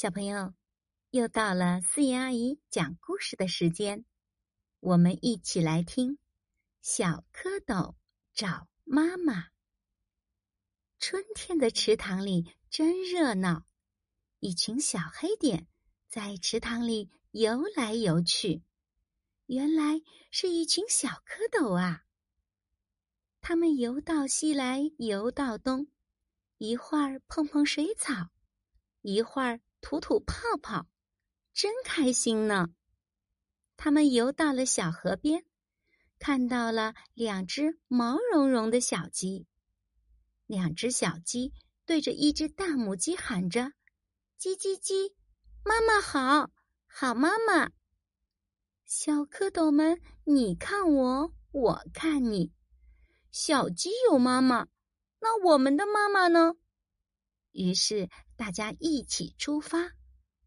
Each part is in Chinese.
小朋友，又到了思妍阿姨讲故事的时间，我们一起来听《小蝌蚪找妈妈》。春天的池塘里真热闹，一群小黑点在池塘里游来游去。原来是一群小蝌蚪啊！它们游到西来，游到东，一会儿碰碰水草，一会儿。吐吐泡泡，真开心呢。他们游到了小河边，看到了两只毛茸茸的小鸡。两只小鸡对着一只大母鸡喊着：“叽叽叽，妈妈好，好妈妈。”小蝌蚪们，你看我，我看你。小鸡有妈妈，那我们的妈妈呢？于是大家一起出发，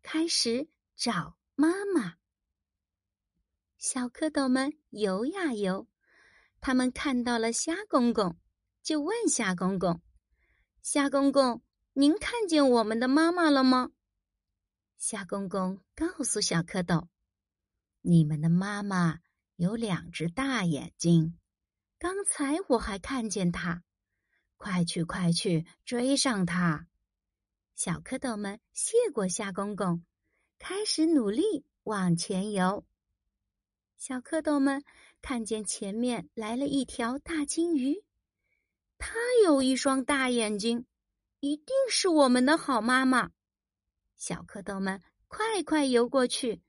开始找妈妈。小蝌蚪们游呀游，他们看到了虾公公，就问虾公公：“虾公公，您看见我们的妈妈了吗？”虾公公告诉小蝌蚪：“你们的妈妈有两只大眼睛，刚才我还看见她。快去快去，追上她！”小蝌蚪们谢过虾公公，开始努力往前游。小蝌蚪们看见前面来了一条大金鱼，它有一双大眼睛，一定是我们的好妈妈。小蝌蚪们快快游过去，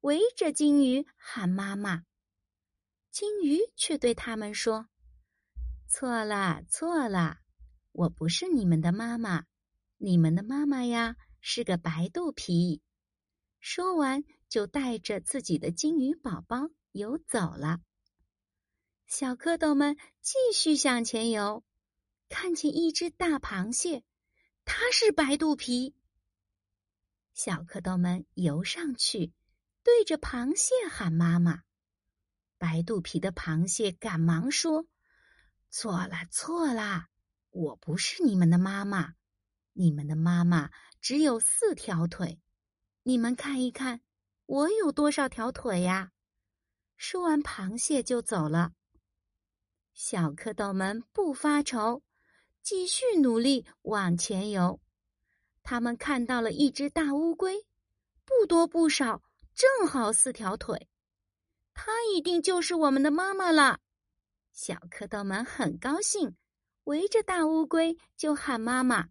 围着金鱼喊妈妈。金鱼却对他们说：“错了，错了，我不是你们的妈妈。”你们的妈妈呀是个白肚皮。说完，就带着自己的金鱼宝宝游走了。小蝌蚪们继续向前游，看见一只大螃蟹，它是白肚皮。小蝌蚪们游上去，对着螃蟹喊妈妈。白肚皮的螃蟹赶忙说：“错了，错了，我不是你们的妈妈。”你们的妈妈只有四条腿，你们看一看，我有多少条腿呀？说完，螃蟹就走了。小蝌蚪们不发愁，继续努力往前游。他们看到了一只大乌龟，不多不少，正好四条腿。它一定就是我们的妈妈了。小蝌蚪们很高兴，围着大乌龟就喊妈妈。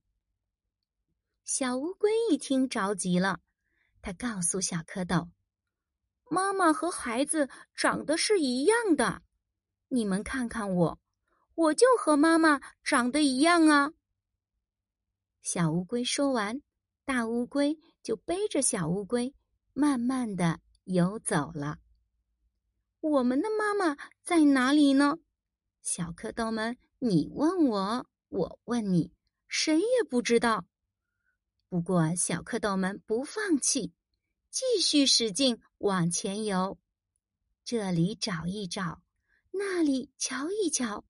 小乌龟一听着急了，它告诉小蝌蚪：“妈妈和孩子长得是一样的，你们看看我，我就和妈妈长得一样啊。”小乌龟说完，大乌龟就背着小乌龟，慢慢的游走了。我们的妈妈在哪里呢？小蝌蚪们，你问我，我问你，谁也不知道。不过，小蝌蚪们不放弃，继续使劲往前游。这里找一找，那里瞧一瞧，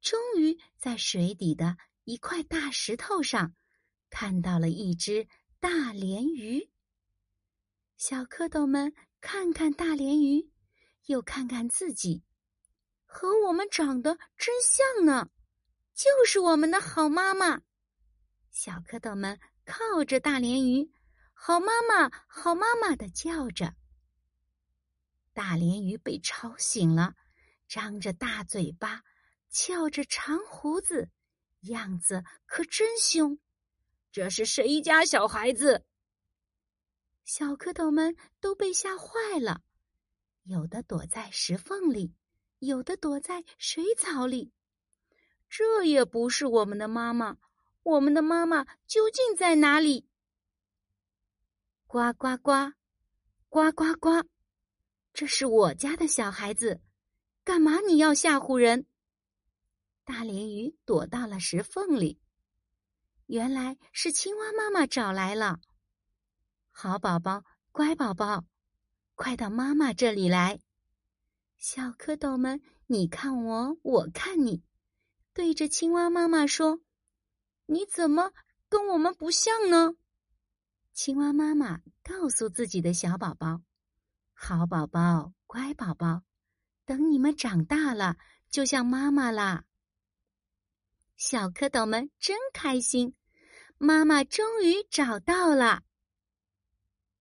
终于在水底的一块大石头上看到了一只大鲢鱼。小蝌蚪们看看大鲢鱼，又看看自己，和我们长得真像呢，就是我们的好妈妈。小蝌蚪们。靠着大鲢鱼，好妈妈，好妈妈的叫着。大鲢鱼被吵醒了，张着大嘴巴，翘着长胡子，样子可真凶。这是谁家小孩子？小蝌蚪们都被吓坏了，有的躲在石缝里，有的躲在水草里。这也不是我们的妈妈。我们的妈妈究竟在哪里？呱呱呱，呱呱呱！这是我家的小孩子，干嘛你要吓唬人？大鲢鱼躲到了石缝里，原来是青蛙妈妈找来了。好宝宝，乖宝宝，快到妈妈这里来！小蝌蚪们，你看我，我看你，对着青蛙妈妈说。你怎么跟我们不像呢？青蛙妈妈告诉自己的小宝宝：“好宝宝，乖宝宝，等你们长大了，就像妈妈啦。”小蝌蚪们真开心，妈妈终于找到了。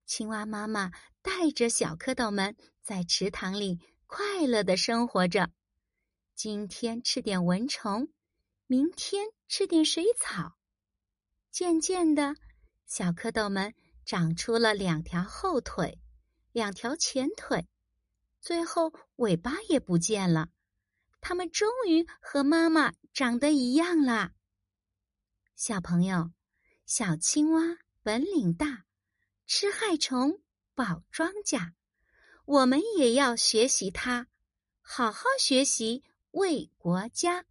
青蛙妈妈带着小蝌蚪们在池塘里快乐的生活着。今天吃点蚊虫，明天吃点水草。渐渐的，小蝌蚪们长出了两条后腿，两条前腿，最后尾巴也不见了。它们终于和妈妈长得一样啦。小朋友，小青蛙本领大。吃害虫，保庄稼，我们也要学习它，好好学习，为国家。